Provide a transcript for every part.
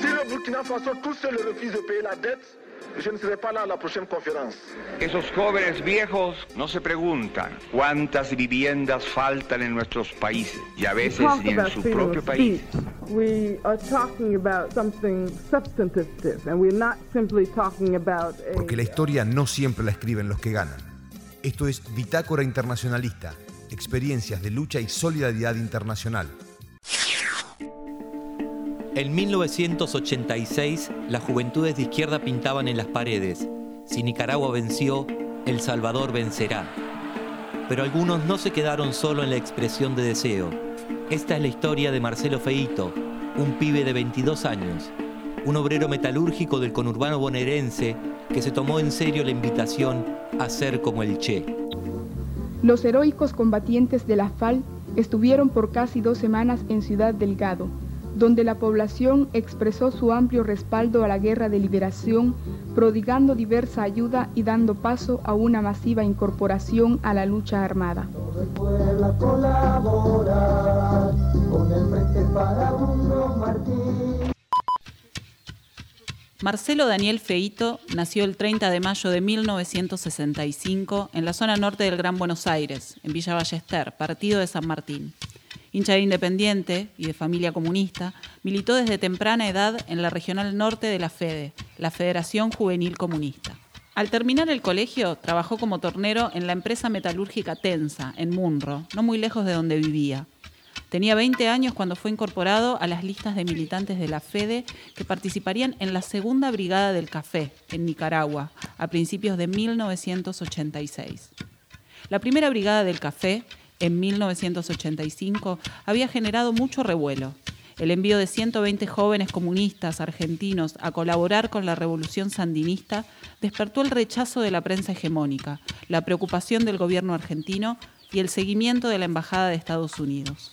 Si le Burkina Faso tout seul refuse de payer la dette, je ne serai pas là à la prochaine conférence. Esos jóvenes viejos no se preguntan cuántas viviendas faltan en nuestros países y a veces ni en su propio país. We are talking about something substantive and we're not simply talking about a, Porque la historia no siempre la escriben los que ganan. Esto es Bitácora Internacionalista, experiencias de lucha y solidaridad internacional. En 1986, las juventudes de izquierda pintaban en las paredes, si Nicaragua venció, El Salvador vencerá. Pero algunos no se quedaron solo en la expresión de deseo. Esta es la historia de Marcelo Feito, un pibe de 22 años, un obrero metalúrgico del conurbano bonaerense que se tomó en serio la invitación a ser como el Che. Los heroicos combatientes de la FAL estuvieron por casi dos semanas en Ciudad Delgado, donde la población expresó su amplio respaldo a la guerra de liberación, prodigando diversa ayuda y dando paso a una masiva incorporación a la lucha armada. Marcelo Daniel Feito nació el 30 de mayo de 1965 en la zona norte del Gran Buenos Aires, en Villa Ballester, partido de San Martín. Hincha de Independiente y de familia comunista, militó desde temprana edad en la regional norte de la FEDE, la Federación Juvenil Comunista. Al terminar el colegio, trabajó como tornero en la empresa metalúrgica Tensa, en Munro, no muy lejos de donde vivía. Tenía 20 años cuando fue incorporado a las listas de militantes de la FEDE que participarían en la Segunda Brigada del Café, en Nicaragua, a principios de 1986. La Primera Brigada del Café, en 1985, había generado mucho revuelo. El envío de 120 jóvenes comunistas argentinos a colaborar con la revolución sandinista despertó el rechazo de la prensa hegemónica, la preocupación del gobierno argentino y el seguimiento de la Embajada de Estados Unidos.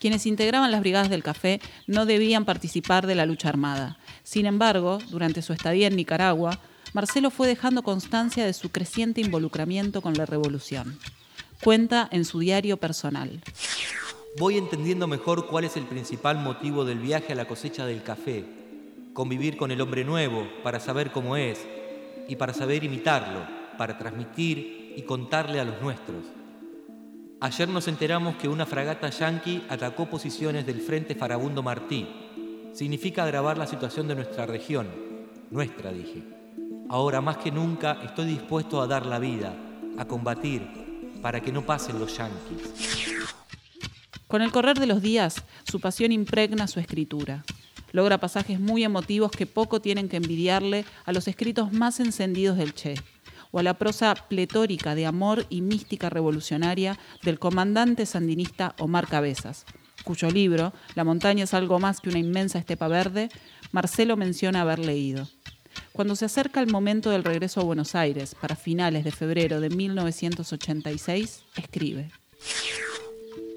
Quienes integraban las brigadas del café no debían participar de la lucha armada. Sin embargo, durante su estadía en Nicaragua, Marcelo fue dejando constancia de su creciente involucramiento con la revolución. Cuenta en su diario personal. Voy entendiendo mejor cuál es el principal motivo del viaje a la cosecha del café. Convivir con el hombre nuevo para saber cómo es y para saber imitarlo, para transmitir y contarle a los nuestros. Ayer nos enteramos que una fragata yanqui atacó posiciones del Frente Farabundo Martí. Significa agravar la situación de nuestra región. Nuestra, dije. Ahora más que nunca estoy dispuesto a dar la vida, a combatir, para que no pasen los yanquis. Con el correr de los días, su pasión impregna su escritura. Logra pasajes muy emotivos que poco tienen que envidiarle a los escritos más encendidos del Che o a la prosa pletórica de amor y mística revolucionaria del comandante sandinista Omar Cabezas, cuyo libro, La montaña es algo más que una inmensa estepa verde, Marcelo menciona haber leído. Cuando se acerca el momento del regreso a Buenos Aires, para finales de febrero de 1986, escribe.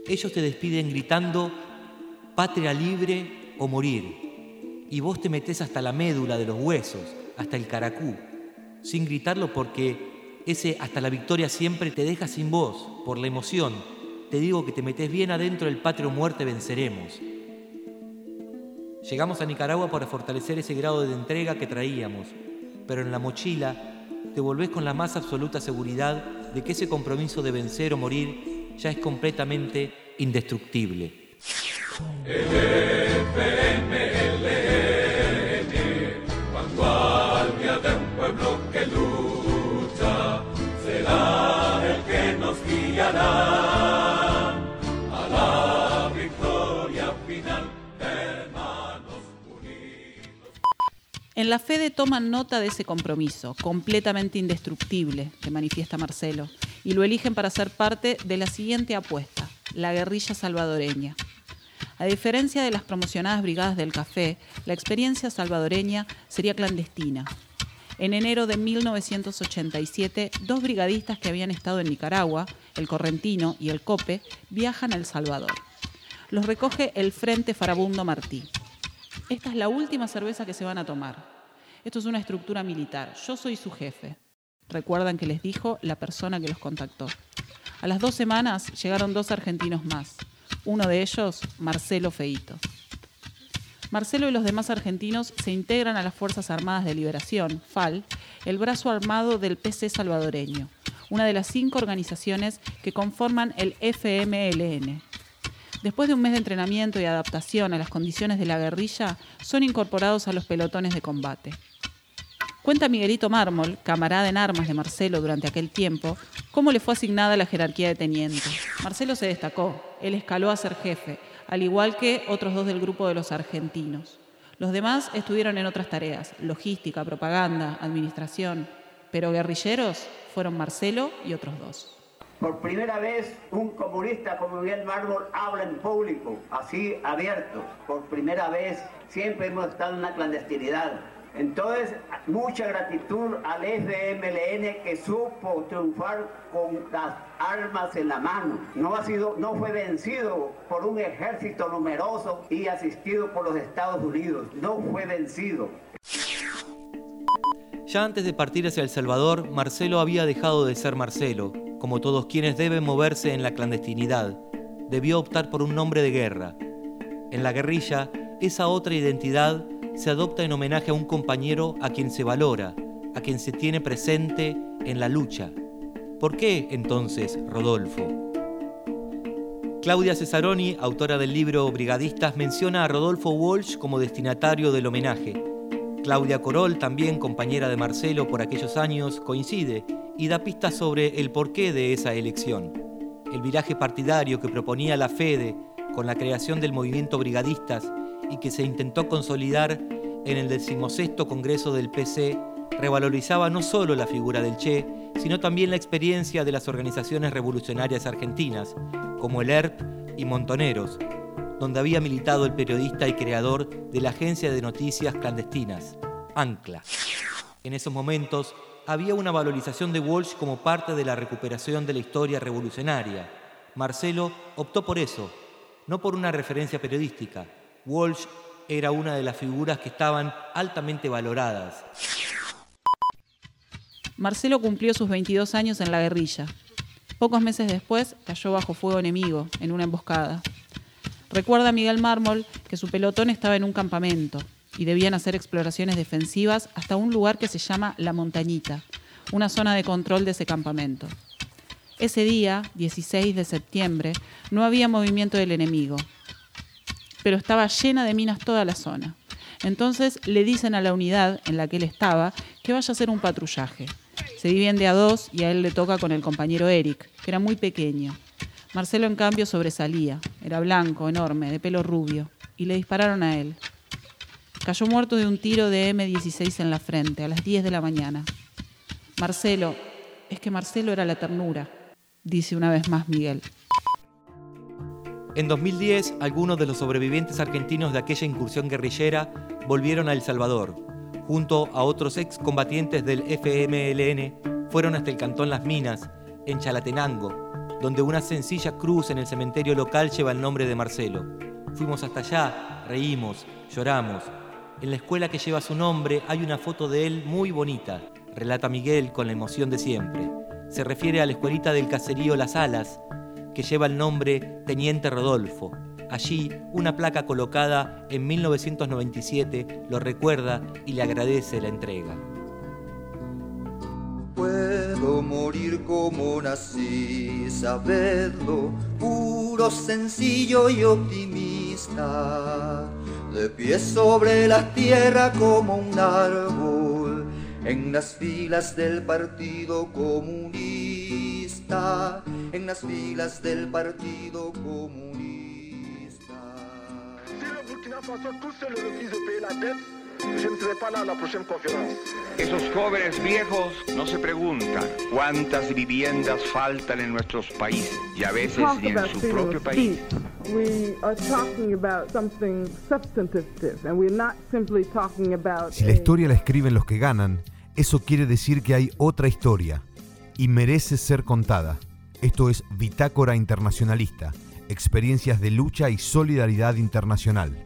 Ellos te despiden gritando, patria libre o morir. Y vos te metés hasta la médula de los huesos, hasta el caracú sin gritarlo porque ese hasta la victoria siempre te deja sin voz, por la emoción. Te digo que te metes bien adentro del patrio muerte venceremos. Llegamos a Nicaragua para fortalecer ese grado de entrega que traíamos, pero en la mochila te volvés con la más absoluta seguridad de que ese compromiso de vencer o morir ya es completamente indestructible. En la FEDE toman nota de ese compromiso, completamente indestructible, que manifiesta Marcelo, y lo eligen para ser parte de la siguiente apuesta, la guerrilla salvadoreña. A diferencia de las promocionadas brigadas del café, la experiencia salvadoreña sería clandestina. En enero de 1987, dos brigadistas que habían estado en Nicaragua, el Correntino y el Cope, viajan a El Salvador. Los recoge el Frente Farabundo Martí. Esta es la última cerveza que se van a tomar. Esto es una estructura militar. Yo soy su jefe. Recuerdan que les dijo la persona que los contactó. A las dos semanas llegaron dos argentinos más. Uno de ellos, Marcelo Feito. Marcelo y los demás argentinos se integran a las Fuerzas Armadas de Liberación, FAL, el brazo armado del PC salvadoreño, una de las cinco organizaciones que conforman el FMLN. Después de un mes de entrenamiento y adaptación a las condiciones de la guerrilla, son incorporados a los pelotones de combate. Cuenta Miguelito Mármol, camarada en armas de Marcelo durante aquel tiempo, cómo le fue asignada la jerarquía de teniente. Marcelo se destacó, él escaló a ser jefe, al igual que otros dos del grupo de los argentinos. Los demás estuvieron en otras tareas, logística, propaganda, administración, pero guerrilleros fueron Marcelo y otros dos. Por primera vez un comunista como Miguel Mármol habla en público, así abierto. Por primera vez siempre hemos estado en una clandestinidad. Entonces, mucha gratitud al FMLN que supo triunfar con las armas en la mano. No, ha sido, no fue vencido por un ejército numeroso y asistido por los Estados Unidos. No fue vencido. Ya antes de partir hacia El Salvador, Marcelo había dejado de ser Marcelo, como todos quienes deben moverse en la clandestinidad. Debió optar por un nombre de guerra. En la guerrilla, esa otra identidad se adopta en homenaje a un compañero a quien se valora, a quien se tiene presente en la lucha. ¿Por qué entonces Rodolfo? Claudia Cesaroni, autora del libro Brigadistas, menciona a Rodolfo Walsh como destinatario del homenaje. Claudia Corol, también compañera de Marcelo por aquellos años, coincide y da pistas sobre el porqué de esa elección. El viraje partidario que proponía la FEDE con la creación del movimiento Brigadistas y que se intentó consolidar en el decimosexto Congreso del PC, revalorizaba no solo la figura del Che, sino también la experiencia de las organizaciones revolucionarias argentinas, como el ERP y Montoneros, donde había militado el periodista y creador de la agencia de noticias clandestinas, Ancla. En esos momentos había una valorización de Walsh como parte de la recuperación de la historia revolucionaria. Marcelo optó por eso, no por una referencia periodística, Walsh era una de las figuras que estaban altamente valoradas. Marcelo cumplió sus 22 años en la guerrilla. Pocos meses después cayó bajo fuego enemigo en una emboscada. Recuerda Miguel Mármol que su pelotón estaba en un campamento y debían hacer exploraciones defensivas hasta un lugar que se llama La Montañita, una zona de control de ese campamento. Ese día, 16 de septiembre, no había movimiento del enemigo, pero estaba llena de minas toda la zona. Entonces le dicen a la unidad en la que él estaba que vaya a hacer un patrullaje. Se dividen de a dos y a él le toca con el compañero Eric, que era muy pequeño. Marcelo, en cambio, sobresalía. Era blanco, enorme, de pelo rubio, y le dispararon a él. Cayó muerto de un tiro de M16 en la frente a las 10 de la mañana. Marcelo, es que Marcelo era la ternura, dice una vez más Miguel. En 2010, algunos de los sobrevivientes argentinos de aquella incursión guerrillera volvieron a El Salvador. Junto a otros excombatientes del FMLN, fueron hasta el cantón Las Minas, en Chalatenango, donde una sencilla cruz en el cementerio local lleva el nombre de Marcelo. Fuimos hasta allá, reímos, lloramos. En la escuela que lleva su nombre hay una foto de él muy bonita, relata Miguel con la emoción de siempre. Se refiere a la escuelita del caserío Las Alas, que lleva el nombre Teniente Rodolfo. Allí, una placa colocada en 1997 lo recuerda y le agradece la entrega. Puedo morir como nací, sabedlo, puro, sencillo y optimista, de pie sobre la tierra como un árbol, en las filas del Partido Comunista en las filas del Partido Comunista. Si le Burkina Faso tous se le de la dette, je ne serai pas là à la prochaine conférence. Esos jóvenes viejos no se preguntan cuántas viviendas faltan en nuestros países y a veces ni en su propio país. speech. We are talking about something substantive, and we're not simply talking about. Si la historia la escriben los que ganan, eso quiere decir que hay otra historia y merece ser contada. Esto es Bitácora Internacionalista, experiencias de lucha y solidaridad internacional.